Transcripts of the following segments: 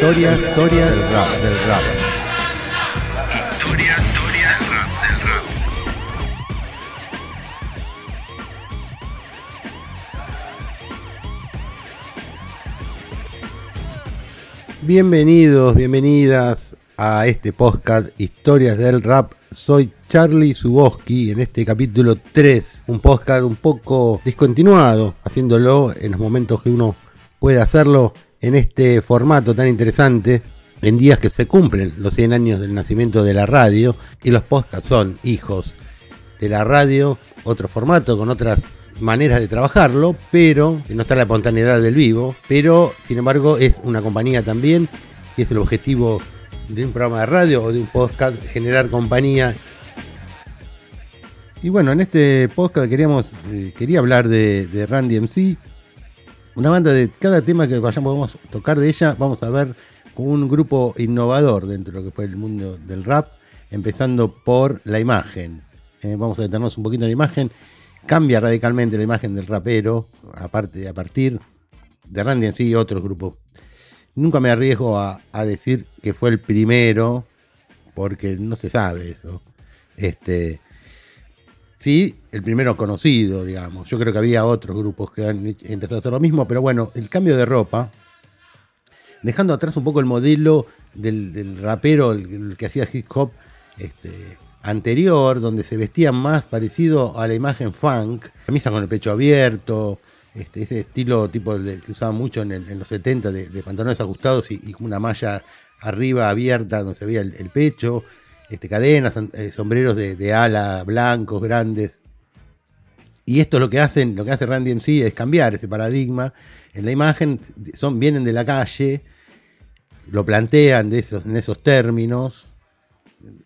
Historia, historia del rap, del rap. Historia, historia del rap, del rap. Bienvenidos, bienvenidas a este podcast Historias del Rap. Soy Charlie Suboski y en este capítulo 3, un podcast un poco discontinuado, haciéndolo en los momentos que uno puede hacerlo en este formato tan interesante, en días que se cumplen los 100 años del nacimiento de la radio y los podcasts son hijos de la radio, otro formato con otras maneras de trabajarlo, pero no está la espontaneidad del vivo, pero sin embargo es una compañía también, y es el objetivo de un programa de radio o de un podcast, generar compañía. Y bueno, en este podcast queríamos, eh, quería hablar de, de Randy MC, una banda de cada tema que vayamos a tocar de ella, vamos a ver con un grupo innovador dentro de lo que fue el mundo del rap, empezando por la imagen. Eh, vamos a detenernos un poquito en la imagen. Cambia radicalmente la imagen del rapero, aparte, a partir de Randy en sí y otros grupos. Nunca me arriesgo a, a decir que fue el primero, porque no se sabe eso. Este, sí, el primero conocido, digamos. Yo creo que había otros grupos que han empezado a hacer lo mismo, pero bueno, el cambio de ropa, dejando atrás un poco el modelo del, del rapero, que hacía hip hop este, anterior, donde se vestían más parecido a la imagen funk, camisa con el pecho abierto, este, ese estilo tipo de, que usaban mucho en, el, en los 70 de, de, pantalones ajustados y, y, una malla arriba abierta donde se veía el pecho, este, cadenas, eh, sombreros de, ala blancos, grandes. Y esto lo que hacen, lo que hace Randy MC es cambiar ese paradigma. En la imagen son, vienen de la calle, lo plantean de esos, en esos términos,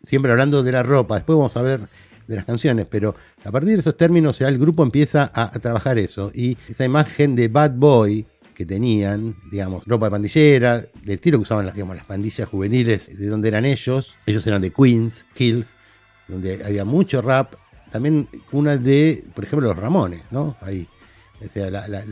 siempre hablando de la ropa. Después vamos a ver de las canciones, pero a partir de esos términos ya el grupo empieza a trabajar eso. Y esa imagen de bad boy que tenían, digamos, ropa de pandillera, del estilo que usaban las, digamos, las pandillas juveniles, de donde eran ellos. Ellos eran de Queens, Kills, donde había mucho rap. También una de, por ejemplo, los Ramones, ¿no? Ahí. O sea, la,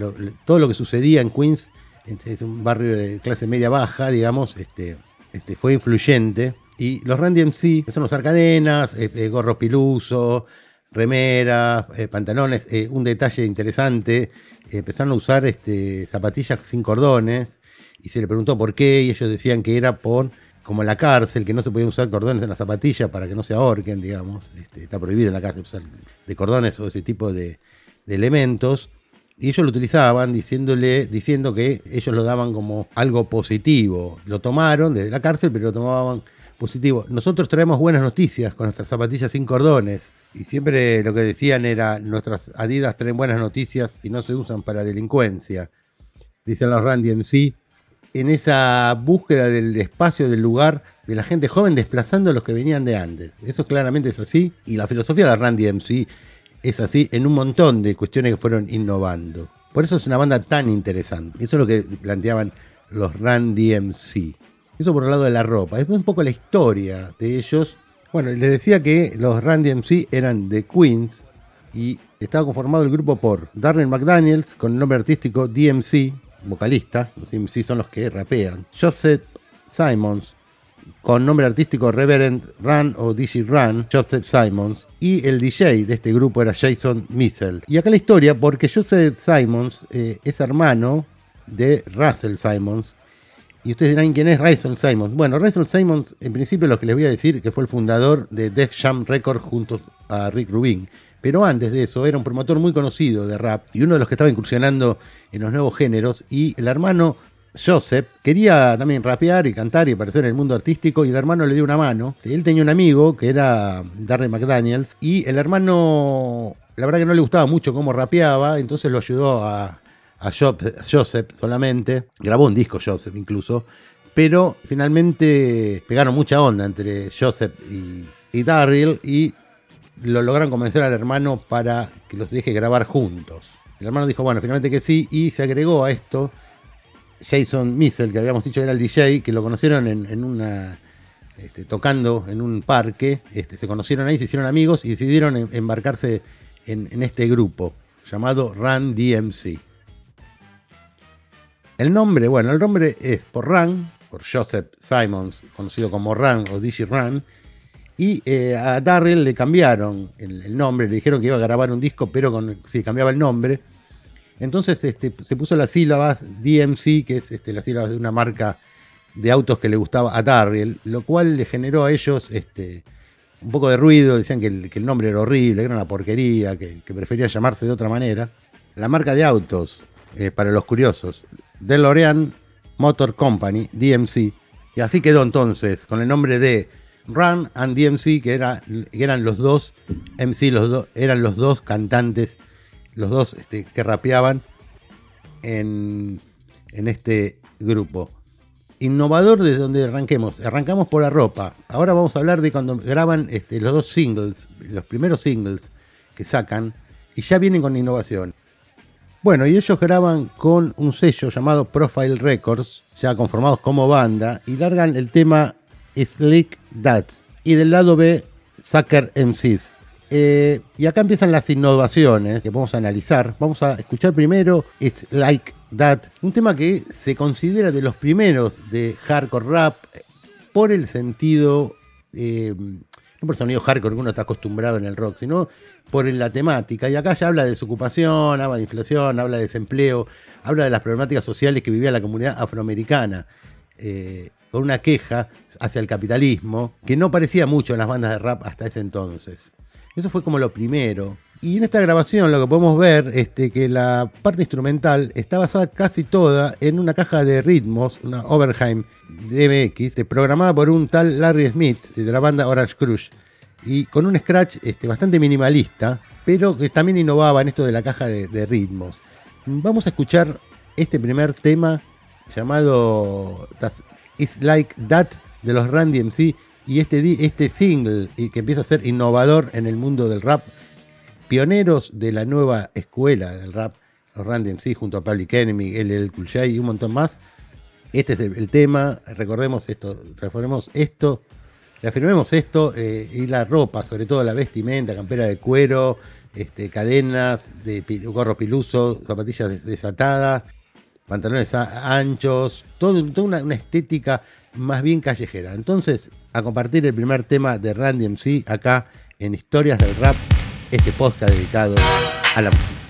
todo lo que sucedía en Queens, es un barrio de clase media baja, digamos, este, este, fue influyente. Y los Randy MC, que son los arcadenas, eh, eh, gorros piluso, remeras, eh, pantalones. Eh, un detalle interesante, eh, empezaron a usar este, zapatillas sin cordones y se le preguntó por qué y ellos decían que era por, como en la cárcel, que no se podían usar cordones en las zapatillas para que no se ahorquen, digamos. Este, está prohibido en la cárcel usar de cordones o ese tipo de, elementos. Y ellos lo utilizaban diciéndole, diciendo que ellos lo daban como algo positivo. Lo tomaron desde la cárcel, pero lo tomaban positivo. Nosotros traemos buenas noticias con nuestras zapatillas sin cordones. Y siempre lo que decían era, nuestras Adidas traen buenas noticias y no se usan para delincuencia. Dicen los Randy MC. En esa búsqueda del espacio, del lugar, de la gente joven desplazando a los que venían de antes. Eso claramente es así. Y la filosofía de la Randy MC es así en un montón de cuestiones que fueron innovando. Por eso es una banda tan interesante. Eso es lo que planteaban los Randy MC. Eso por el lado de la ropa. Es un poco la historia de ellos. Bueno, les decía que los Randy MC eran de Queens y estaba conformado el grupo por Darren McDaniels con el nombre artístico DMC, vocalista. Los DMC son los que rapean. Joseph Simons con nombre artístico Reverend Run o DJ Run, Joseph Simons, y el DJ de este grupo era Jason Missel. Y acá la historia, porque Joseph Simons eh, es hermano de Russell Simons. Y ustedes dirán quién es Russell Simons. Bueno, Russell Simons, en principio lo que les voy a decir, que fue el fundador de Def Jam Records junto a Rick Rubin. Pero antes de eso era un promotor muy conocido de rap y uno de los que estaba incursionando en los nuevos géneros. Y el hermano Joseph quería también rapear y cantar y aparecer en el mundo artístico y el hermano le dio una mano. Él tenía un amigo que era Darren McDaniels y el hermano, la verdad que no le gustaba mucho cómo rapeaba, entonces lo ayudó a, a Joseph solamente. Grabó un disco Joseph incluso, pero finalmente pegaron mucha onda entre Joseph y, y Darryl y lo lograron convencer al hermano para que los deje grabar juntos. El hermano dijo, bueno, finalmente que sí, y se agregó a esto Jason Missel, que habíamos dicho era el DJ, que lo conocieron en, una. Este, tocando en un parque, este, se conocieron ahí, se hicieron amigos y decidieron embarcarse en, en, este grupo llamado Run DMC. El nombre, bueno, el nombre es por Run por Joseph Simons, conocido como Run o Digi Run. Y eh, a Darrell le cambiaron el, nombre, le dijeron que iba a grabar un disco, pero con, si cambiaba el nombre. Entonces este, se puso las sílabas DMC, que es este, las sílabas de una marca de autos que le gustaba a Darrell, lo cual le generó a ellos este, un poco de ruido, decían que el, nombre era horrible, que era una porquería, que, que preferían llamarse de otra manera. La marca de autos, eh, para los curiosos, DeLorean Motor Company, DMC, y así quedó entonces, con el nombre de Run and DMC, que, era, eran los dos MC, los dos, eran los dos cantantes, los dos este, que rapeaban en, en este grupo innovador desde donde arranquemos. Arrancamos por la ropa. Ahora vamos a hablar de cuando graban este, los dos singles, los primeros singles que sacan, y ya vienen con innovación. Bueno, y ellos graban con un sello llamado Profile Records, ya conformados como banda, y largan el tema Slick That. Y del lado B, Sucker MCs. Eh, y acá empiezan las innovaciones que vamos a analizar. Vamos a escuchar primero It's Like That, un tema que se considera de los primeros de hardcore rap por el sentido, eh, no por el sonido hardcore que uno está acostumbrado en el rock, sino por la temática. Y acá ya habla de desocupación, habla de inflación, habla de desempleo, habla de las problemáticas sociales que vivía la comunidad afroamericana. Eh, con una queja hacia el capitalismo que no parecía mucho en las bandas de rap hasta ese entonces. Eso fue como lo primero. Y en esta grabación lo que podemos ver es que la parte instrumental está basada casi toda en una caja de ritmos, una Overheim DMX, programada por un tal Larry Smith de la banda Orange Crush. Y con un scratch este, bastante minimalista, pero que también innovaba en esto de la caja de, ritmos. Vamos a escuchar este primer tema llamado It's Like That de los Randy MC y este, este single que empieza a ser innovador en el mundo del rap, pioneros de la nueva escuela del rap, los Randy MC junto a Public Enemy, el Cool J y un montón más. Este es el, el tema, recordemos esto, reformemos esto, reafirmemos esto eh, y la ropa, sobre todo la vestimenta, campera de cuero, este, cadenas, de gorro piluso, zapatillas desatadas, pantalones anchos, todo, toda una, una estética más bien callejera. Entonces, a compartir el primer tema de Randy MC acá en Historias del Rap, este podcast dedicado a la música.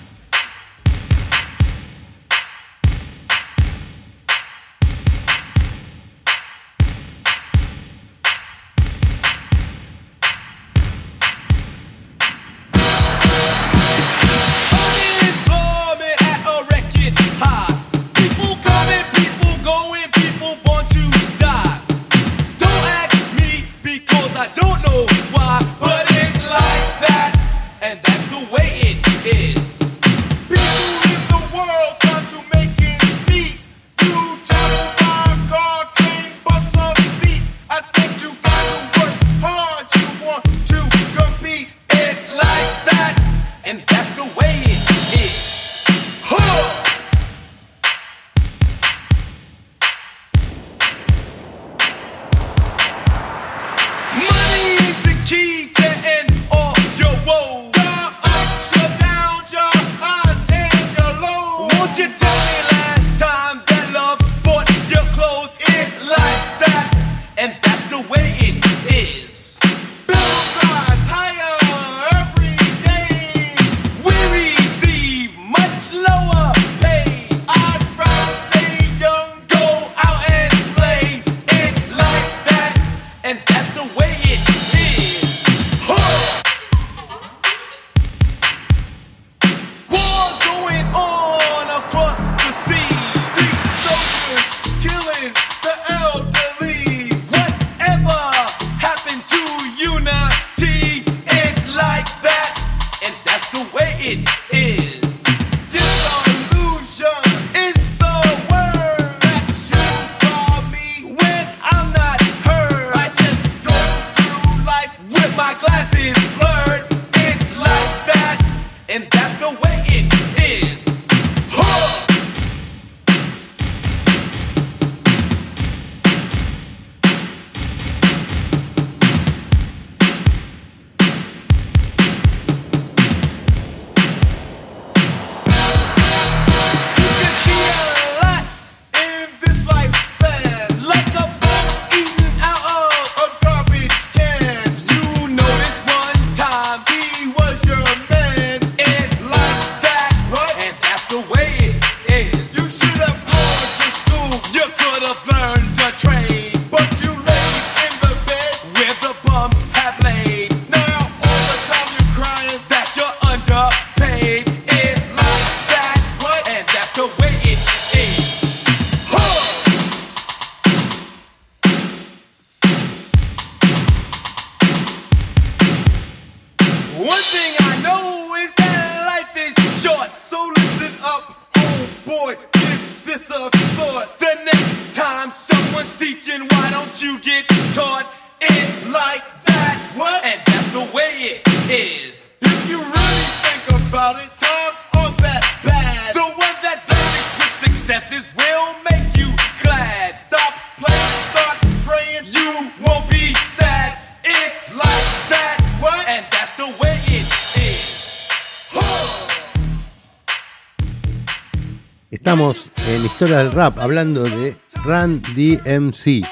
Hablando de Run DMC,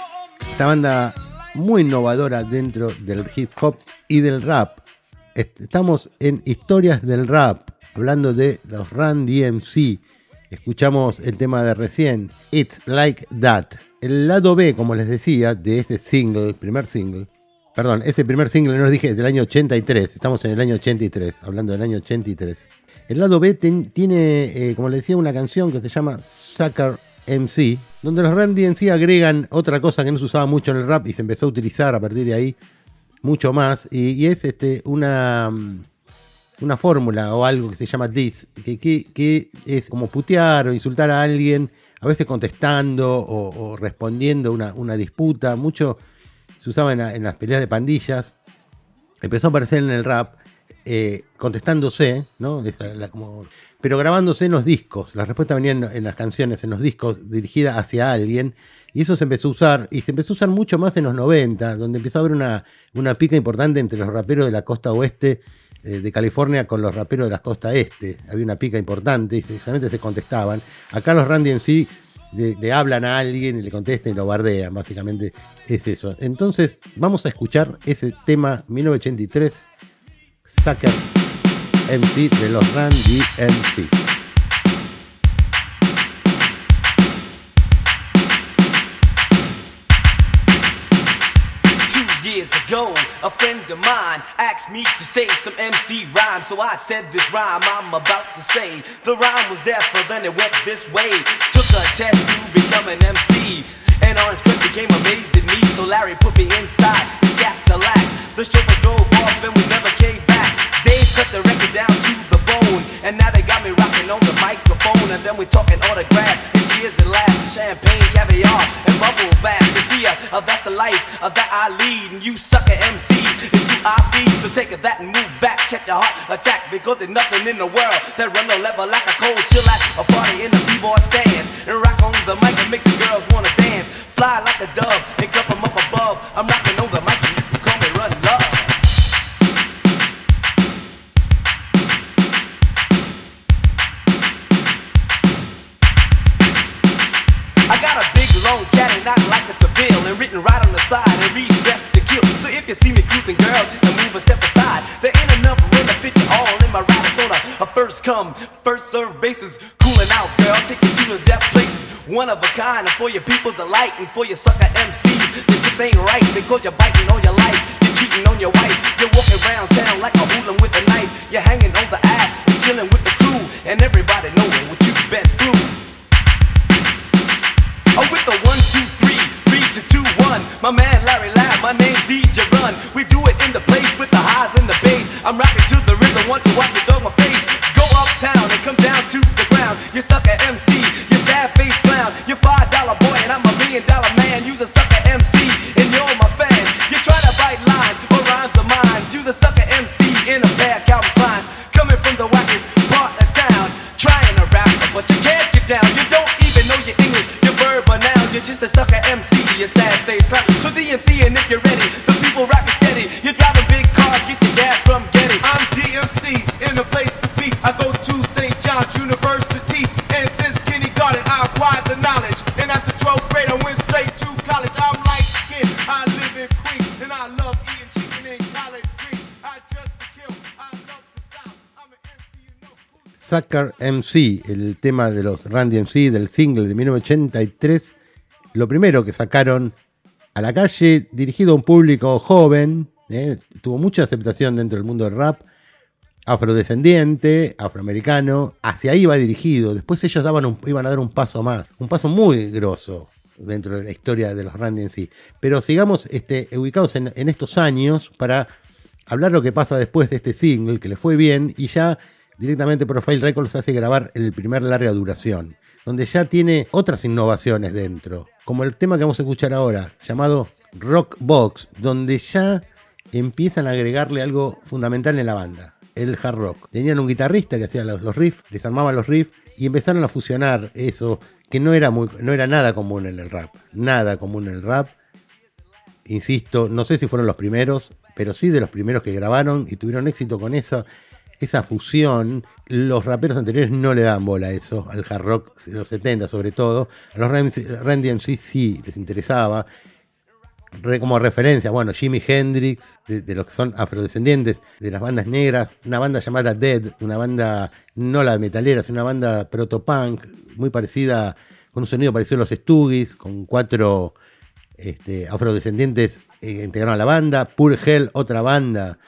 esta banda muy innovadora dentro del hip hop y del rap. Est- Estamos en Historias del Rap hablando de los Run DMC. Escuchamos el tema de recién, It's Like That. El lado B, como les decía, de ese single, primer single, perdón, ese primer single, no os dije, es del año 83, estamos en el año 83, hablando del año 83. El lado B tiene, eh, como les decía, una canción que se llama Sucker MC, donde los Randy en sí agregan otra cosa que no se usaba mucho en el rap y se empezó a utilizar a partir de ahí mucho más, y, es este, una, mm, una fórmula o algo que se llama diss, que, que- que es como putear o insultar a alguien, a veces contestando o, respondiendo una, una disputa, mucho se usaba en, la- en las peleas de pandillas, empezó a aparecer en el rap, eh, contestándose, ¿no? Pero grabándose en los discos. Las respuestas venían en las canciones, en los discos, dirigidas hacia alguien. Y eso se empezó a usar, y se empezó a usar mucho más en los 90, donde empezó a haber una, una pica importante entre los raperos de la costa oeste eh, de California con los raperos de la costa este. Había una pica importante y generalmente se contestaban. Acá los Randy en sí le, le hablan a alguien y le contestan y lo bardean, básicamente es eso. Entonces, vamos a escuchar ese tema 1983, Sucker MC de los Randy MC. Two years ago, a friend of mine asked me to say some MC rhyme. So I said this rhyme I'm about to say. The rhyme was there, but then it went this way. Took a test to become an MC. And Orange Cliff became amazed at me. So Larry put me inside his Cadillac. The chauffeur drove off and we never came back. Cut the record down to the bone. And now they got me rocking on the microphone. And then we talking autographs and tears and laughs. and Champagne, caviar, and bubble bath. You see, uh, that's the life uh, that I lead. And you sucker MCs is who I feed. So take that and move back. Catch a heart attack. Because there's nothing in the world that run the level like a cold chill at a party in first come, first serve basis. Cooling out, girl, take you to the death places. One of a kind, and for your people's delight, and for your sucker MCs that just ain't right because you're biting on your life. You're cheating on your wife. You're walking around town like a hooligan with a knife. You're hanging on the ass and chilling with the crew, and everybody knowing what you've been through. Oh, with the one, two, three, three to two, one. My man Larry Lab, my name's DJ Run. We do it in the place with the highs and the bass. I'm rocking to the rhythm, want you watch me throw my face. Go uptown and come down to the ground. You sucker MC, you sad face clown. You five dollar boy and I'm a million dollar man. You the sucker MC and you're my fan. You try to bite lines or rhymes of mine. You the sucker MC in a of Calvin Kleins. Coming from the wackest part of town. Trying to rap, but you can't get down. You don't even know your English, your verb or noun. You're just a sucker MC, you sad face clown. So DMC, and if you're ready, MC, el tema de los Randy MC del single de 1983, lo primero que sacaron a la calle, dirigido a un público joven, ¿eh? tuvo mucha aceptación dentro del mundo del rap, afrodescendiente, afroamericano, hacia ahí va dirigido. Después ellos daban iban a dar un paso más, un paso muy grosso dentro de la historia de los Randy sí. Pero sigamos este, ubicados en, en estos años para hablar lo que pasa después de este single, que le fue bien, y ya directamente Profile Records hace grabar el primer larga duración, donde ya tiene otras innovaciones dentro, como el tema que vamos a escuchar ahora, llamado Rock Box, donde ya empiezan a agregarle algo fundamental en la banda, el hard rock. Tenían un guitarrista que hacía los, riffs, les los riffs y empezaron a fusionar eso que no era, muy, no era nada común en el rap, nada común en el rap. Insisto, no sé si fueron los primeros, pero sí de los primeros que grabaron y tuvieron éxito con esa, esa fusión. Los raperos anteriores no le daban bola a eso, al hard rock de los 70 sobre todo. A los Randy MC sí les interesaba re- como referencia, bueno, Jimi Hendrix, de, los que son afrodescendientes, de las bandas negras, una banda llamada Dead, una banda no la metalera, sino una banda protopunk, muy parecida, con un sonido parecido a los Stooges, con cuatro este, afrodescendientes eh, integraron a la banda, Pure Hell, otra banda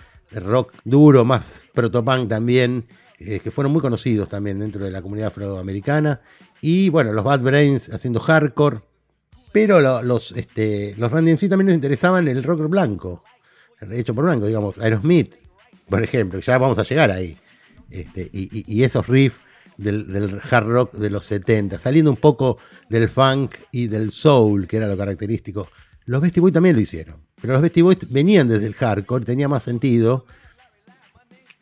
rock duro, más protopunk también, eh, que fueron muy conocidos también dentro de la comunidad afroamericana, y bueno, los Bad Brains haciendo hardcore, pero lo- los, este, los Randy MC también les interesaban el rock blanco, hecho por blanco, digamos, Aerosmith, por ejemplo, ya vamos a llegar ahí. Este, y, esos riffs del, hard rock de los 70, saliendo un poco del funk y del soul, que era lo característico. Los Beastie también lo hicieron, pero los Beastie Boys venían desde el hardcore, tenía más sentido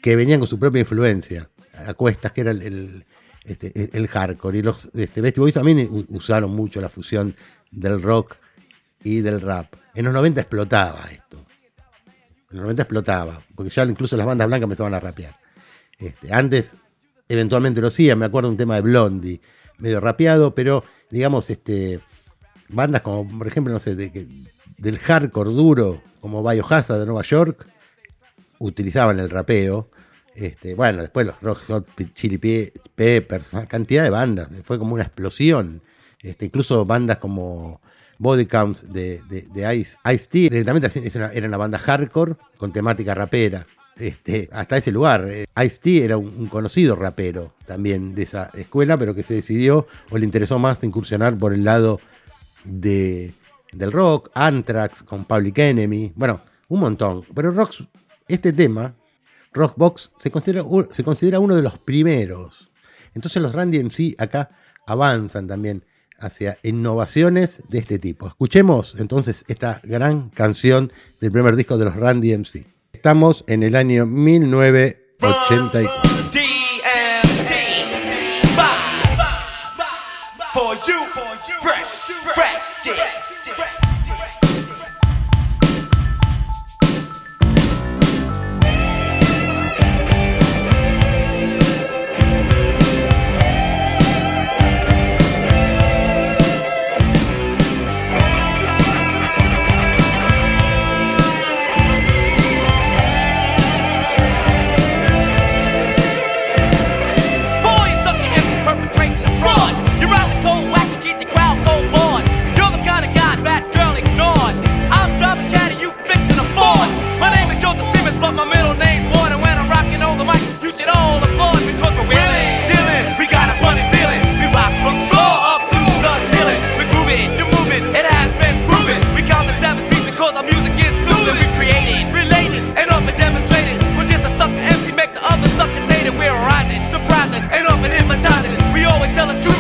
que venían con su propia influencia, a cuestas que era el, el- este, hardcore. Y los este, Boys también usaron mucho la fusión del rock y del rap. En los 90 explotaba esto. En los 90 explotaba, porque ya incluso las bandas blancas empezaban a rapear. Este, antes, eventualmente lo hacían, me acuerdo un tema de Blondie, medio rapeado, pero digamos, este, bandas como, por ejemplo, no sé, de que- del hardcore duro, como Biohazard de Nueva York, utilizaban el rapeo. Este, bueno, después los Rock Hot Chili Pe- Peppers, una cantidad de bandas, fue como una explosión. Este, incluso bandas como Body Counts de, Ice, Ice T, directamente era una banda hardcore con temática rapera. Este, hasta ese lugar. Ice T era un, un conocido rapero también de esa escuela, pero que se decidió o le interesó más incursionar por el lado de, del rock, Anthrax con Public Enemy, bueno, un montón. Pero rock, este tema, Rockbox, se considera, se considera uno de los primeros. Entonces los Randy MC acá avanzan también hacia innovaciones de este tipo. Escuchemos entonces esta gran canción del primer disco de los Randy MC. Estamos en el año 1984. DMC. For you, fresh.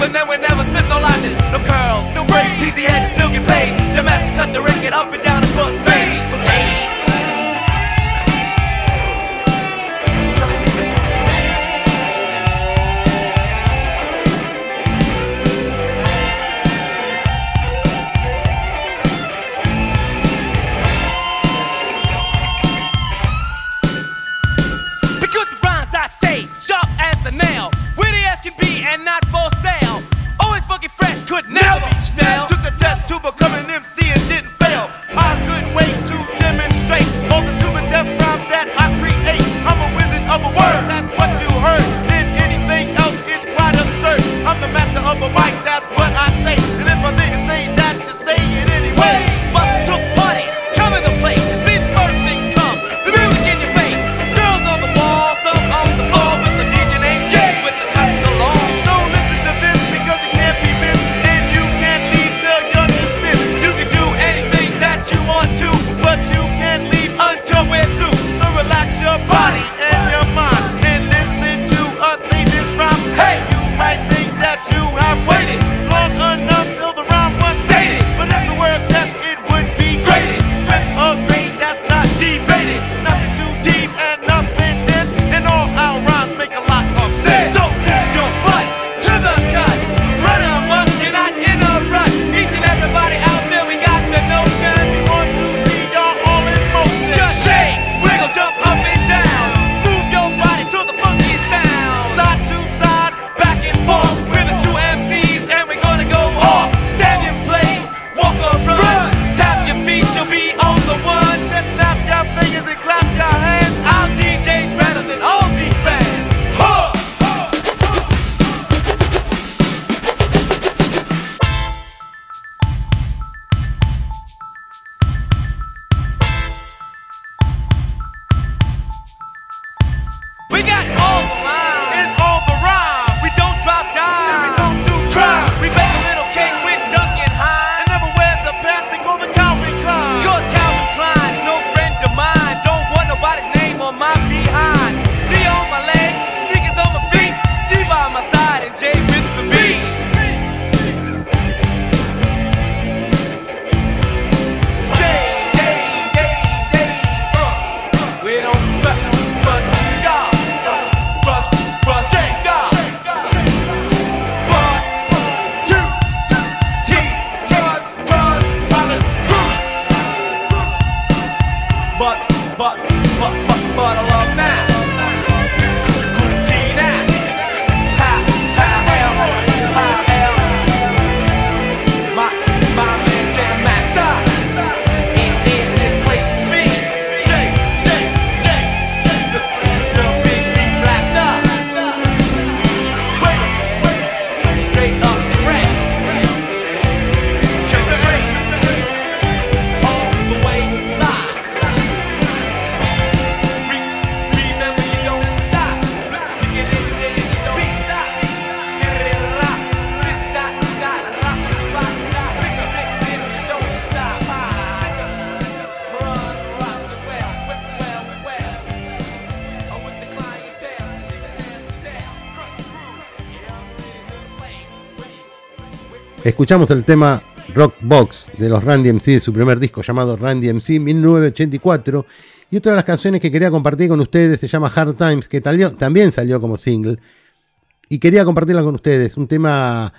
But then we never slip no lashes, no curls, no braids. Easy had still get paid. Jamaster cut the record up and down the bus. Escuchamos el tema Rock Box de los Randy MC de su primer disco llamado Randy MC 1984. Y otra de las canciones que quería compartir con ustedes se llama Hard Times, que también salió como single. Y quería compartirla con ustedes. Un tema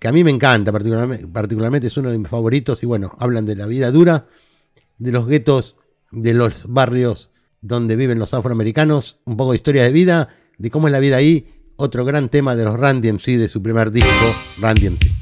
que a mí me encanta, particularmente, particularmente es uno de mis favoritos. Y bueno, hablan de la vida dura, de los guetos, de los barrios donde viven los afroamericanos, un poco de historia de vida, de cómo es la vida ahí. Otro gran tema de los Randy MC de su primer disco, Randy MC.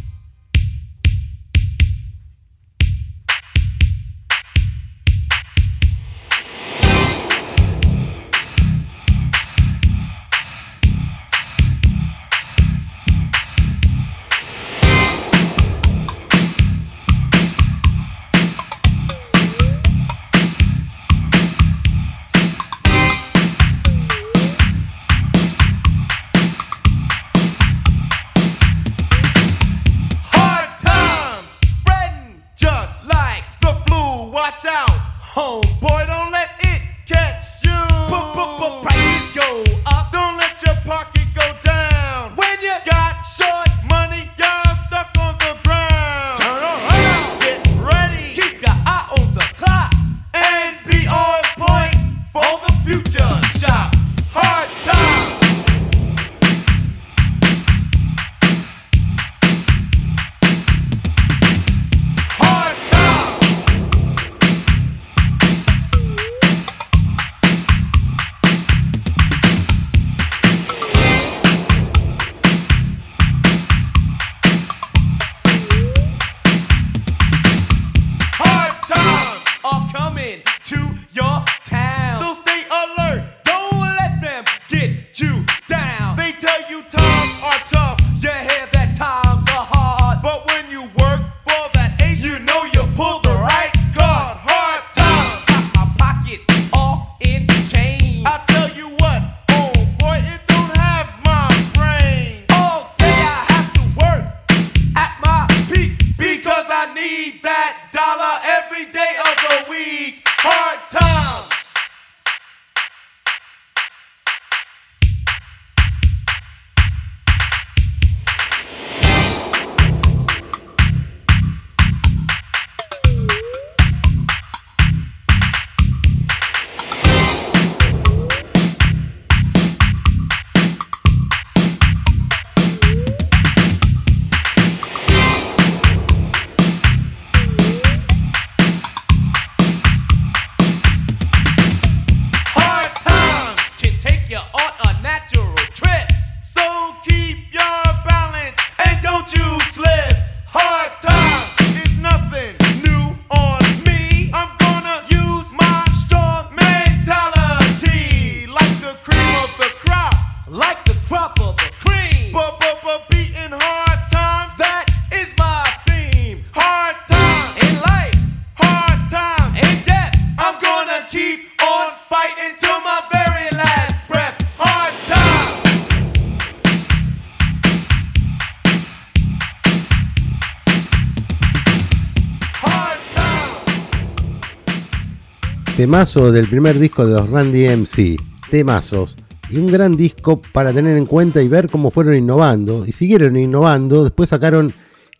Temazo del primer disco de los Randy MC. Temazos. Y un gran disco para tener en cuenta y ver cómo fueron innovando. Y siguieron innovando. Después sacaron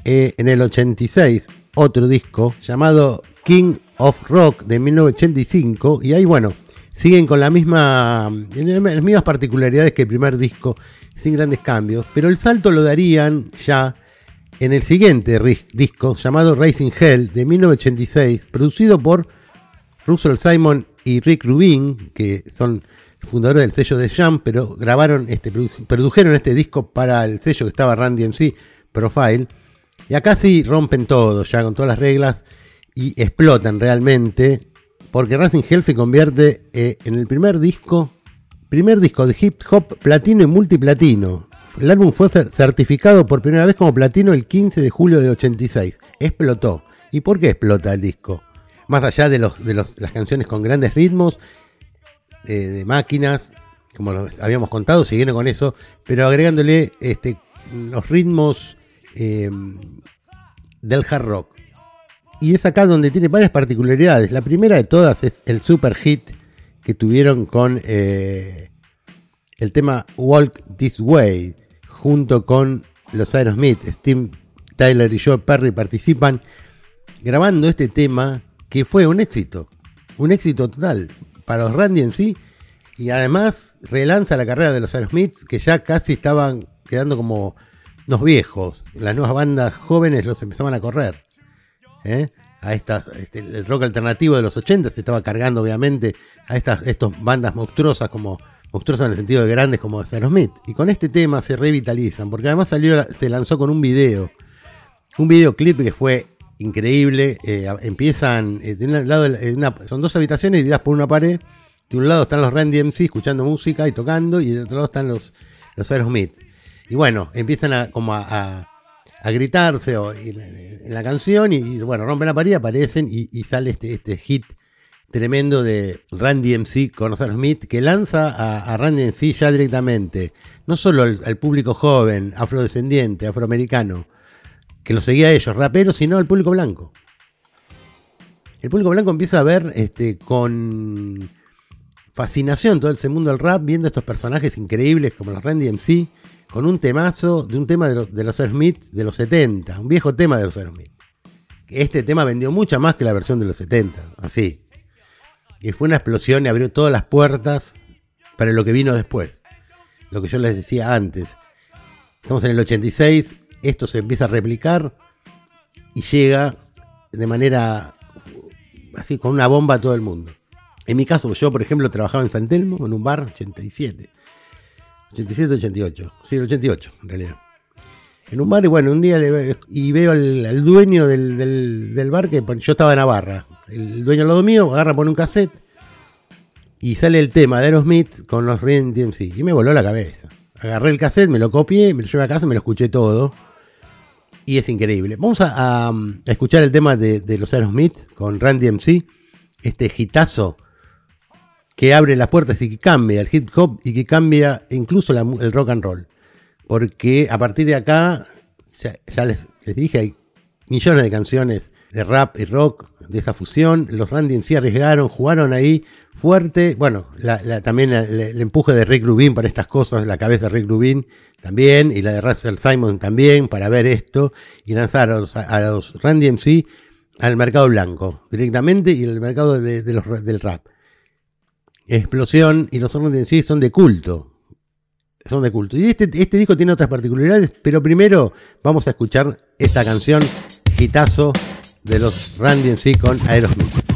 eh, en el 86 otro disco llamado King of Rock de 1985. Y ahí, bueno, siguen con las mismas particularidades que el primer disco, sin grandes cambios. Pero el salto lo darían ya en el siguiente disco llamado Racing Hell de 1986, producido por Russell Simon y Rick Rubin, que son fundadores del sello de Jam, pero grabaron este, produ- produjeron este disco para el sello que estaba Randy MC, Profile. Y acá sí rompen todo, ya con todas las reglas, y explotan realmente, porque Racing Hell se convierte eh, en el primer disco, primer disco de hip hop platino y multiplatino. El álbum fue cer- certificado por primera vez como platino el 15 de julio de 86. Explotó. ¿Y por qué explota el disco? Más allá de, los, de los- las canciones con grandes ritmos, eh, de máquinas, como lo habíamos contado, siguiendo con eso, pero agregándole este, los ritmos eh, del hard rock. Y es acá donde tiene varias particularidades. La primera de todas es el super hit que tuvieron con eh, el tema Walk This Way, junto con los Aerosmith, Steve Tyler y Joe Perry participan grabando este tema que fue un éxito, un éxito total para los Randy en sí y además relanza la carrera de los Aerosmith que ya casi estaban quedando como unos viejos. Las nuevas bandas jóvenes los empezaban a correr. ¿eh? A estas, este, el rock alternativo de los 80 se estaba cargando obviamente a estas estos bandas monstruosas como monstruosas en el sentido de grandes como Aerosmith. Y con este tema se revitalizan, porque además salió, se lanzó con un video, un videoclip que fue increíble. eh, empiezan, eh, de un lado, una- son dos habitaciones divididas por una pared. De un lado están los Randy MC escuchando música y tocando, y del otro lado están los, los Aerosmith. Y bueno, empiezan a, como a, a- gritarse en, la canción, y, bueno, rompen la pared, aparecen y, sale este, este hit tremendo de Randy MC con los Aerosmith que lanza a, a Randy MC ya directamente, no solo al público joven, afrodescendiente, afroamericano, que lo seguía a ellos, raperos, sino al público blanco. El público blanco empieza a ver este, con fascinación todo ese mundo del rap, viendo estos personajes increíbles como los Randy MC, con un temazo de un tema de los, de los de los 70, un viejo tema de los Aerosmith. Este tema vendió mucha más que la versión de los 70, así. Y fue una explosión y abrió todas las puertas para lo que vino después. Lo que yo les decía antes. Estamos en el 86, esto se empieza a replicar y llega de manera así con una bomba a todo el mundo. En mi caso, yo por ejemplo trabajaba en San Telmo, en un bar, 87. 87, 88. Sí, el 88 en realidad. En un bar y bueno, un día le y veo al, dueño del, del- bar que yo estaba en Navarra. El dueño al lado mío agarra, pone un cassette y sale el tema de Aerosmith con los Ren DMC. Y me voló la cabeza. Agarré el cassette, me lo copié, me lo llevé a casa, me lo escuché todo. Y es increíble. Vamos a, a escuchar el tema de, los Aerosmith con Randy MC. Este hitazo que abre las puertas y que cambia el hip hop y que cambia incluso el rock and roll. Porque a partir de acá, ya, les, dije, hay millones de canciones de rap y rock, de esa fusión. Los Randy sí arriesgaron, jugaron ahí fuerte. Bueno, la- también el empuje de Rick Rubin para estas cosas, la cabeza de Rick Rubin también, y la de Russell Simon también, para ver esto, y lanzar a los, a los Randy MC al mercado blanco directamente y el mercado de, los, del rap. Explosión y los Randy MC son de culto. Son de culto. Y este, este disco tiene otras particularidades, pero primero vamos a escuchar esta canción, hitazo de los Randy MC con Aerosmith.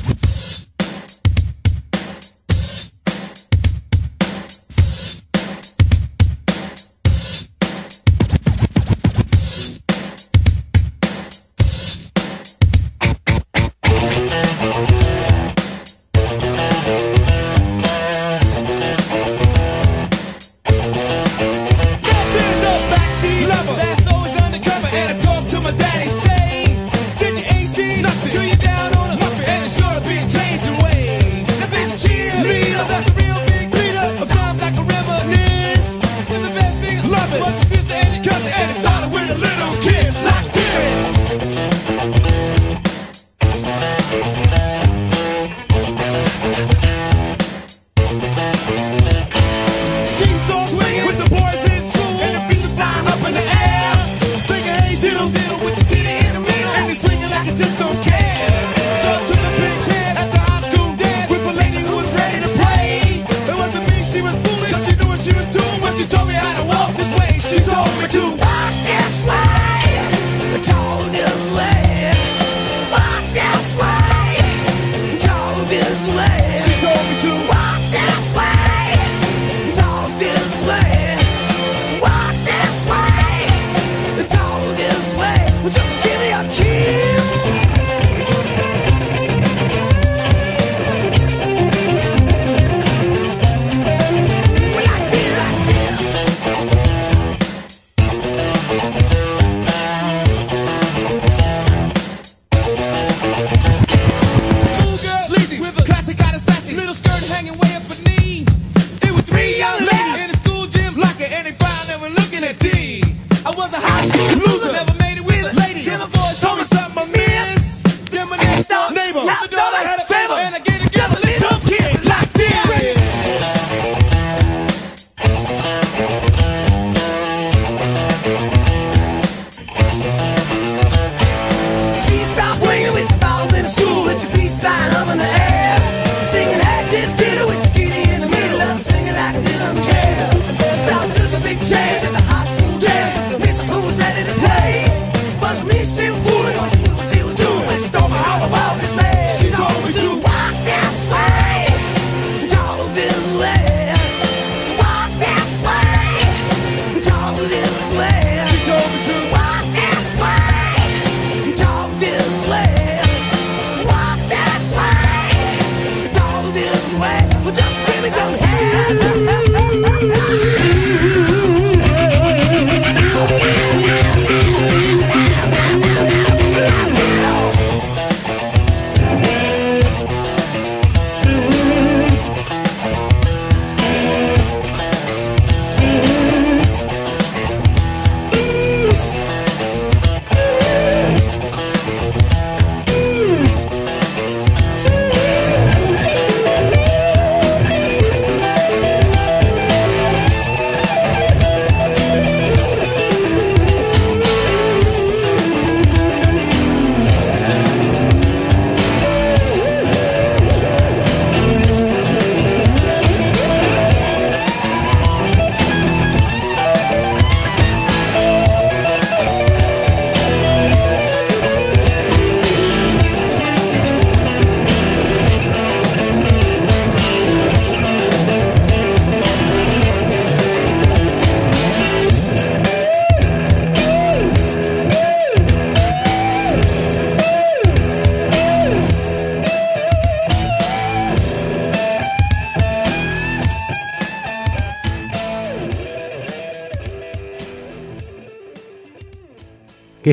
15. I was a high school.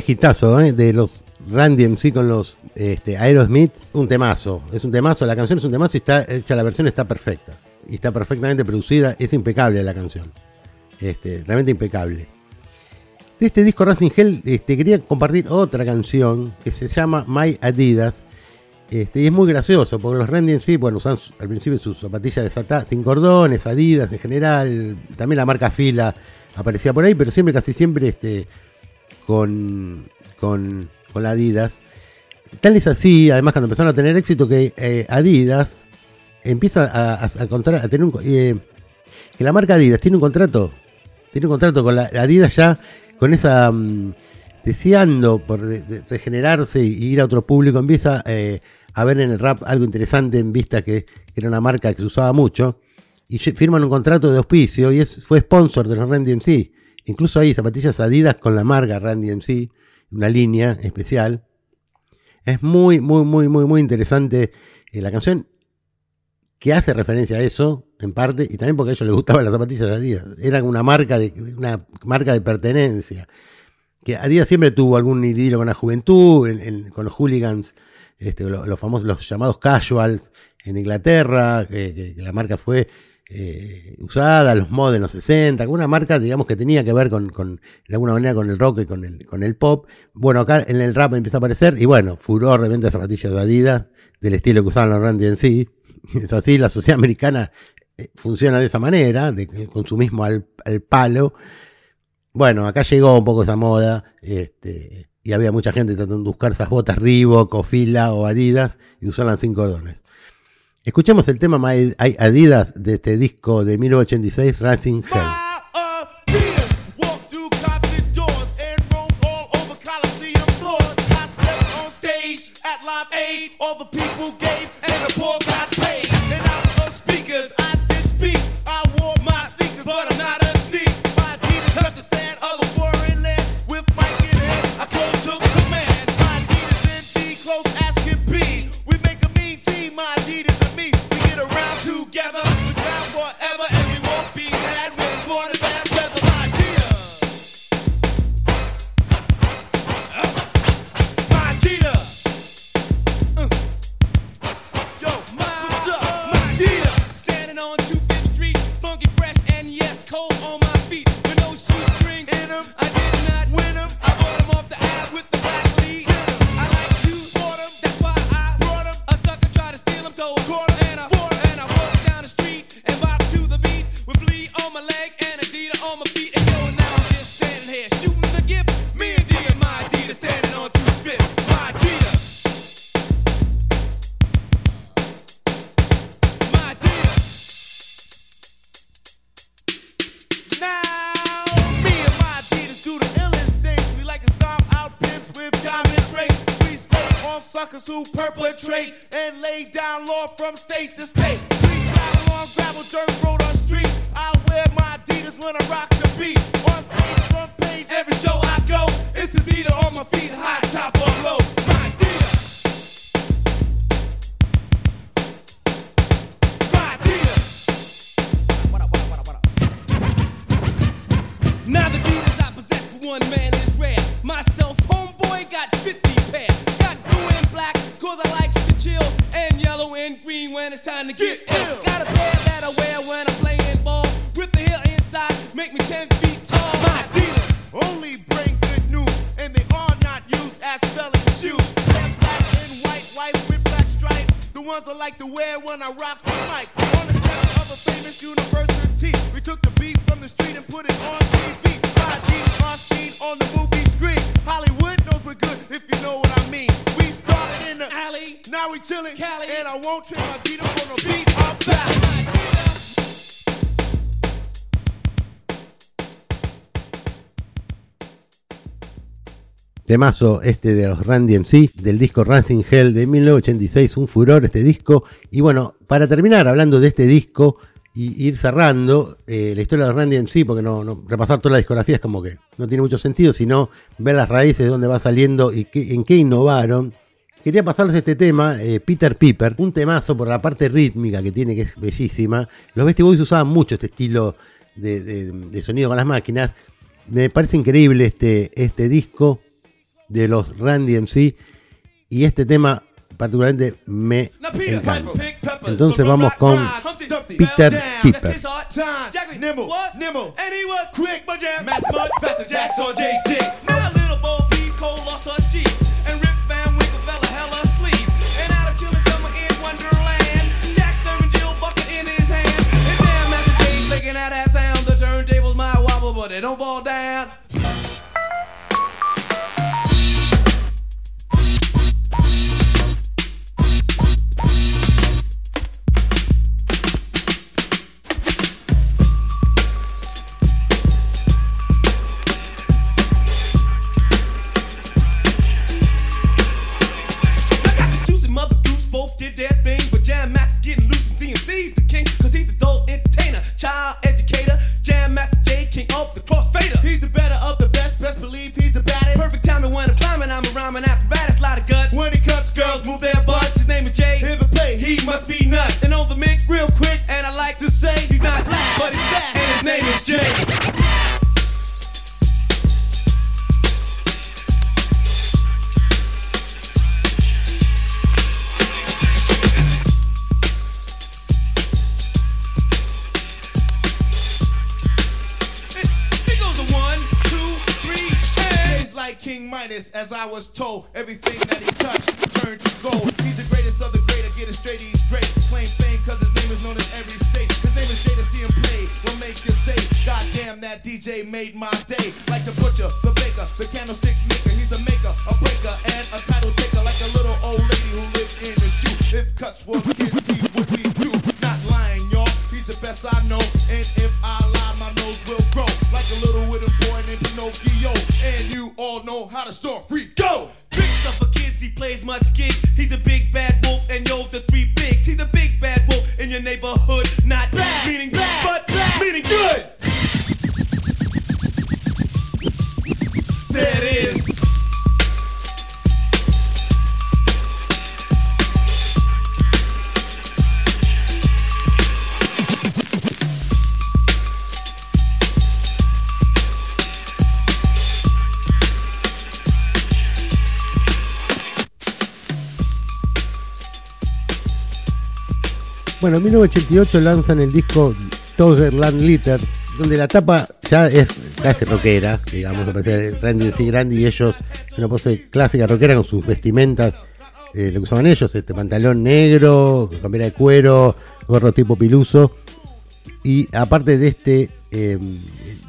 Hitazo, ¿eh? De los Randy MC con los este, Aerosmith, un temazo. Es un temazo, la canción es un temazo y está hecha, la versión está perfecta. Y está perfectamente producida, es impecable la canción. Este, realmente impecable. De este disco Racing Hell este, quería compartir otra canción que se llama My Adidas. Este, y es muy gracioso, porque los Randy MC, bueno, usan al principio sus zapatillas desatadas, sin cordones, Adidas en general. También la marca Fila aparecía por ahí, pero siempre, casi siempre, este, con, con, con Adidas. Tal es así, además, cuando empezaron a tener éxito, que eh, Adidas empieza a, a- a a tener un. eh, que la marca Adidas tiene un contrato, tiene un contrato con la Adidas ya, con esa. mm, deseando por regenerarse y ir a otro público, empieza eh, a ver en el rap algo interesante en vista que era una marca que se usaba mucho. Y firman un contrato de auspicio y fue sponsor de los Randy MC. Incluso hay zapatillas Adidas con la marca Randy MC, una línea especial. Es muy, muy, muy, muy, muy interesante eh, la canción que hace referencia a eso, en parte, y también porque a ellos les gustaban las zapatillas Adidas. Eran una marca de, una marca de pertenencia. Que Adidas siempre tuvo algún idilio con la juventud, en- en- con los hooligans, este, lo- los, famosos, llamados casuals en Inglaterra, que la marca fue eh, usada, los mods en los 60, con una marca, digamos, que tenía que ver con, de alguna manera con el rock y con el, con el pop. Bueno, acá en el rap empieza a aparecer, y bueno, furor de venta de zapatillas de Adidas, del estilo que usaban los Randy en sí. Es así, la sociedad americana eh, funciona de esa manera, de el consumismo al, al palo. Bueno, acá llegó un poco esa moda, este, y había mucha gente tratando de buscar esas botas Reebok o Fila o Adidas y usarlas sin cordones. Escuchemos el tema My Adidas de este disco de 1986, Racing Hell. Now we chillin' Cali, and I won't my for no beat battle. Temazo este de los Randy MC, del disco Racing Hell de 1986, un furor este disco. Y bueno, para terminar hablando de este disco y ir cerrando eh, la historia de los Randy MC, porque no, no- repasar toda la discografía es como que no tiene mucho sentido, sino ver las raíces de dónde va saliendo y qué- en qué innovaron. Quería pasarles este tema, eh, Peter Piper, un temazo por la parte rítmica que tiene, que es bellísima. Los Beastie Boys usaban mucho este estilo de, de- de sonido con las máquinas. Me parece increíble este, este disco. de los Randy MC. Y este tema particularmente me encanta. Entonces vamos con Peter. Piper. Moreno Valdez. Max J, king of the crossfader. He's the better of the Bueno, en 1988 lanzan el disco Togerland Litter, donde la tapa ya es casi rockera, digamos, aparece Randy C. Y ellos, una pose clásica rockera con sus vestimentas, eh, lo que usaban ellos, este pantalón negro, campera de cuero, gorro tipo piluso. Y aparte de este, eh,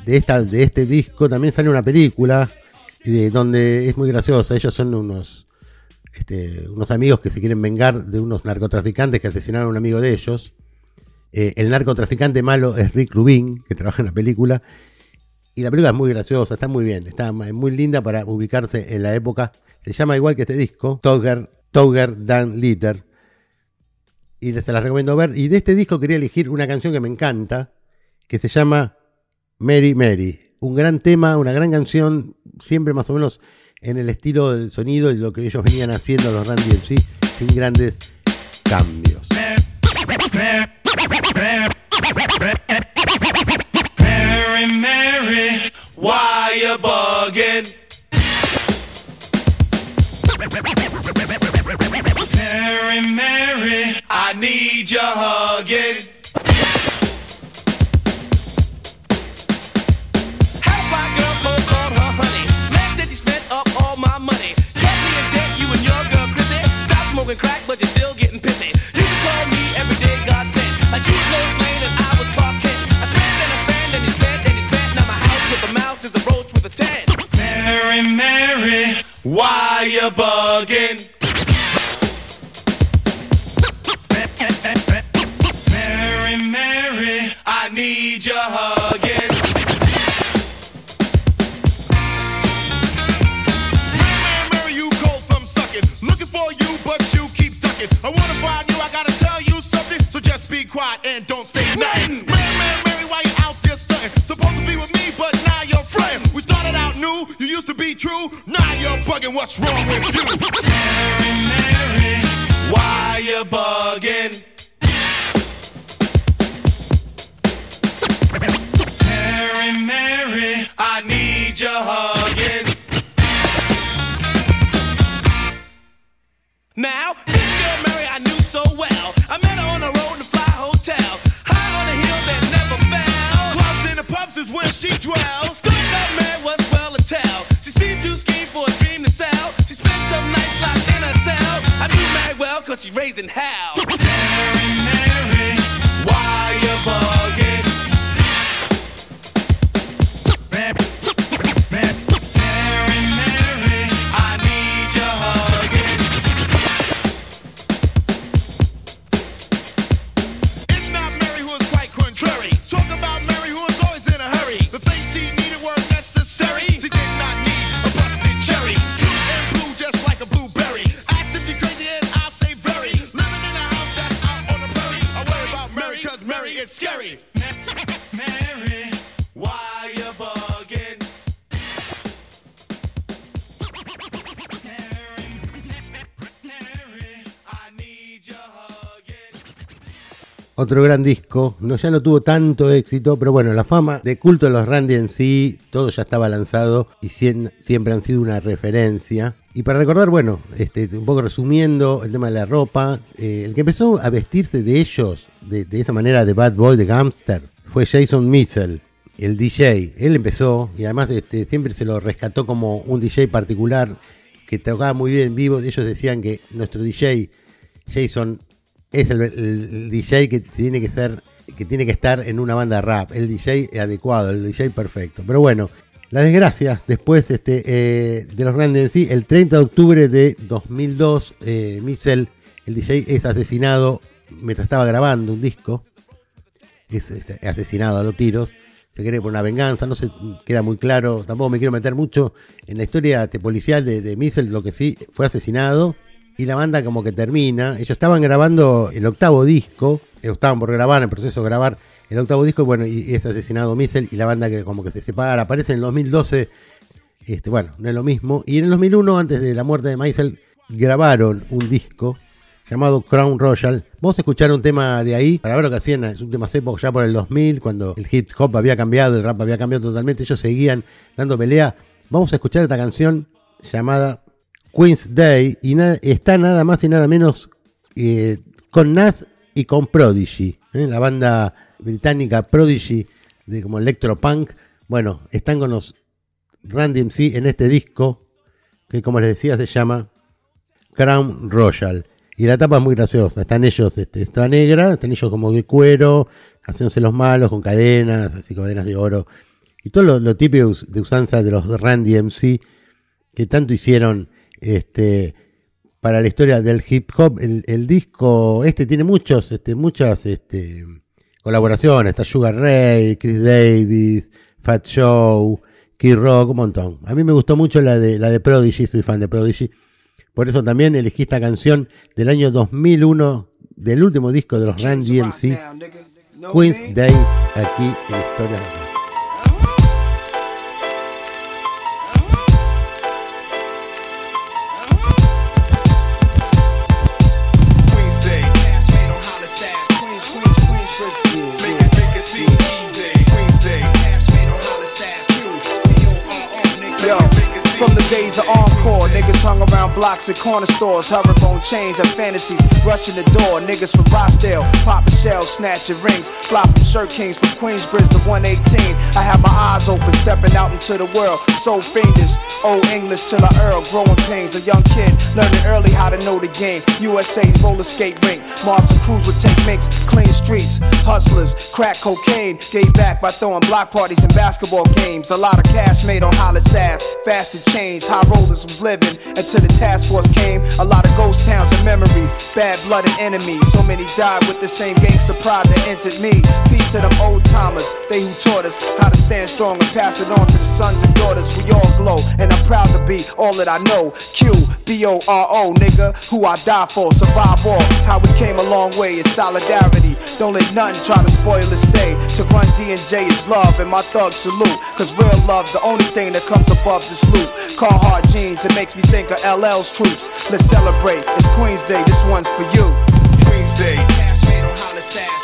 de esta, de este disco también sale una película de, donde es muy graciosa. Ellos son unos, este, unos amigos que se quieren vengar de unos narcotraficantes que asesinaron a un amigo de ellos. Eh, el narcotraficante malo es Rick Rubin, que trabaja en la película. Y la película es muy graciosa, está muy bien, está muy linda para ubicarse en la época. Se llama igual que este disco, Togger, Togger Dan Litter. Y se las recomiendo ver. Y de este disco quería elegir una canción que me encanta, que se llama Mary Mary. Un gran tema, una gran canción, siempre más o menos en el estilo del sonido y lo que ellos venían haciendo los Randy MC, sin grandes cambios. Mary, Mary, why you? Mary, Mary, I need your. Crack, but you're still getting pissy. You can call me every day, God sent. Like you and I was. I spend and I spend and he spent and he spent. Now my house with a mouse is a roach with a ten. Mary, Mary, why you bugging? Mary, Mary, I need your hugging. Keep. I wanna find you, I gotta tell you something. So just be quiet and don't say nothing. Mary, Mary, Mary, why you out there stunting? Supposed to be with me, but now you're fronting. We started out new, you used to be true. Now you're bugging, what's wrong with you? Mary, Mary, why you bugging? Mary, Mary, I need your hugging. Now, so well. I met her on the road in a fly hotel. High on a hill that never fell. Clubs and the pubs is where she dwells. Stuck up Mary was well to tell. She seems to scheme for a dream to sell. She spent some nights locked in a cell. I knew Mary well cause she's raising hell. Otro gran disco, no, ya no tuvo tanto éxito, pero bueno, la fama de culto de los Randy en sí, todo ya estaba lanzado y siempre han sido una referencia. Y para recordar, bueno, este, un poco resumiendo el tema de la ropa, eh, el que empezó a vestirse de ellos, de, esa manera de bad boy, de gangster, fue Jason Missel, el DJ. Él empezó y además este, siempre se lo rescató como un DJ particular que tocaba muy bien en vivo. Ellos decían que nuestro DJ, Jason, es el- el DJ que tiene que ser que tiene que estar en una banda rap, el DJ adecuado, el DJ perfecto. Pero bueno, la desgracia después este, eh, de los grandes en sí, el 30 de octubre de 2002, eh, el DJ, es asesinado mientras estaba grabando un disco. Es este, asesinado a los tiros. Se cree por una venganza, no se queda muy claro. Tampoco me quiero meter mucho en la historia este, policial de, de lo que sí fue asesinado y la banda como que termina. Ellos estaban grabando el octavo disco, eh, estaban por grabar, en el proceso de grabar el octavo disco, bueno, y es asesinado Michel y la banda que como que se separa, aparece en el 2012, este, bueno, no es lo mismo. Y en el 2001, antes de la muerte de Michel, grabaron un disco llamado Crown Royal. Vamos a escuchar un tema de ahí para ver lo que hacían. Es un tema época ya por el 2000, cuando el hip hop había cambiado, el rap había cambiado totalmente. Ellos seguían dando pelea. Vamos a escuchar esta canción llamada Queen's Day y está nada más y nada menos eh, con Nas y con Prodigy, ¿eh? la banda británica Prodigy de como electropunk. Bueno, están con los Randy MC en este disco que como les decía se llama Crown Royal. Y la tapa es muy graciosa. Están ellos, este, está negra, están ellos como de cuero, haciéndose los malos con cadenas, así cadenas de oro. Y todo lo, lo típico de usanza de los Randy MC que tanto hicieron este, para la historia del hip hop. El, el disco este tiene muchos, este, muchas este, colaboraciones. Está Sugar Ray, Chris Davis, Fat Show, Kid Rock, un montón. A mí me gustó mucho la de, la de Prodigy, soy fan de Prodigy. Por eso también elegí esta canción del año 2001, del último disco de los Randy MC, Queen's Day, aquí en Historia hung around blocks at corner stores, herringbone chains and fantasies, rushing the door. Niggas from Rochdale, popping shells, snatching rings, from Shirt Kings from Queensbridge to 118. I had my eyes open, stepping out into the world, so fiendish. Old English till I Earl, growing pains. A young kid learning early how to know the game. USA's roller skate rink, mobs and crews would take mix, clean streets, hustlers, crack cocaine. Gave back by throwing block parties and basketball games. A lot of cash made on Hollis Ave, fast to change. High rollers was living until the task force came. A lot of ghost towns and memories, bad blood and enemies. So many died with the same gangster pride that entered me. Peace to them old timers, they who taught us how to stand strong and pass it on to the sons and daughters. We all glow, and I'm proud to be all that I know. Q B O R O, nigga, who I die for, survive all. How we came a long way is solidarity. Don't let nothing try to spoil this day. To run D and J is love, and my thug salute. Cause real love, the only thing that comes above Call hard jeans, it makes me think of LL's troops. Let's celebrate, it's Queen's Day, this one's for you. Queen's Day. Cash made on Hollis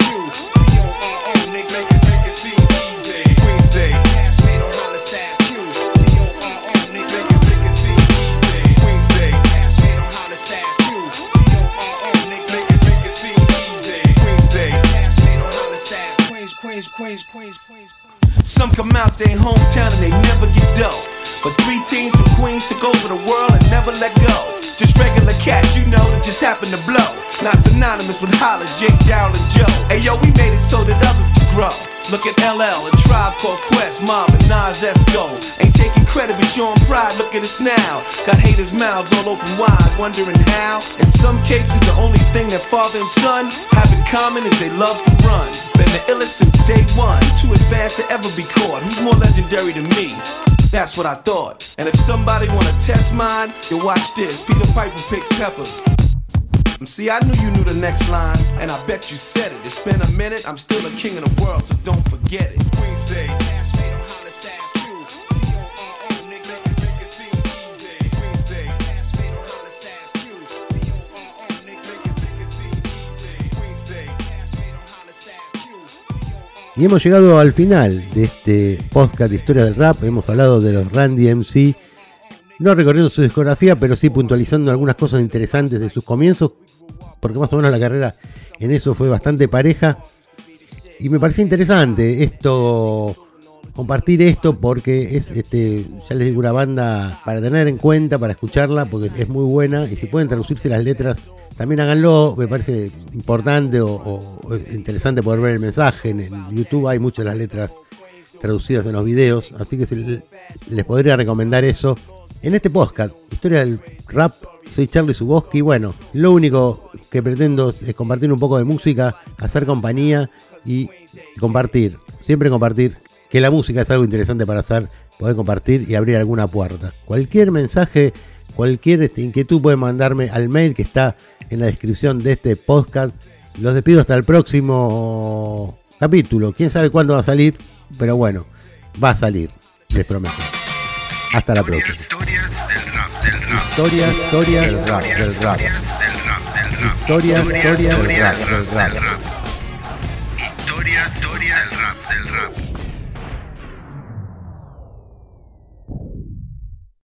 Queens, Queens, Queens, Queens. Some come out their hometown and they never get dough. But three teams from Queens took over the world and never let go. Just regular cats, you know, that just happen to blow. Not synonymous with Holla, Jake, Daryl, and Joe. Hey yo, we made it so that others could grow. Look at LL, a tribe called Quest, Mob, and Nas Esco. Ain't taking credit, but showing pride. Look at us now. Got haters' mouths all open wide, wondering how. In some cases, the only thing that father and son have in common is they love to run. Been the illest since day one, too advanced to ever be caught. Who's more legendary than me? That's what I thought. And if somebody wanna test mine, you watch this. Peter Piper picked pepper. See, I knew you knew the next line, and I bet you said it. It's been a minute, I'm still the king of the world, so don't forget it. Wednesday. Y hemos llegado al final de este podcast de Historia del Rap. Hemos hablado de los Randy MC, no recorriendo su discografía, pero sí puntualizando algunas cosas interesantes de sus comienzos, porque más o menos la carrera en eso fue bastante pareja. Y me parecía interesante esto, compartir esto, porque es, este, ya les digo, una banda para tener en cuenta, para escucharla, porque es muy buena. Y si pueden traducirse las letras, también háganlo. Me parece importante o, interesante poder ver el mensaje. En, YouTube hay muchas las letras traducidas en los videos, así que les podría recomendar eso. En este podcast, Historia del Rap, soy Charlie Suboski bueno, lo único que pretendo es, es compartir un poco de música, hacer compañía y compartir, siempre compartir, que la música es algo interesante para hacer, poder compartir y abrir alguna puerta. Cualquier mensaje, cualquier este, inquietud pueden mandarme al mail que está en la descripción de este podcast. Los despido hasta el próximo capítulo. Quién sabe cuándo va a salir, pero bueno, va a salir, les prometo. Hasta la próxima. Historias del rap, del rap. Historia, historia del rap, del rap. Historia, historia del rap,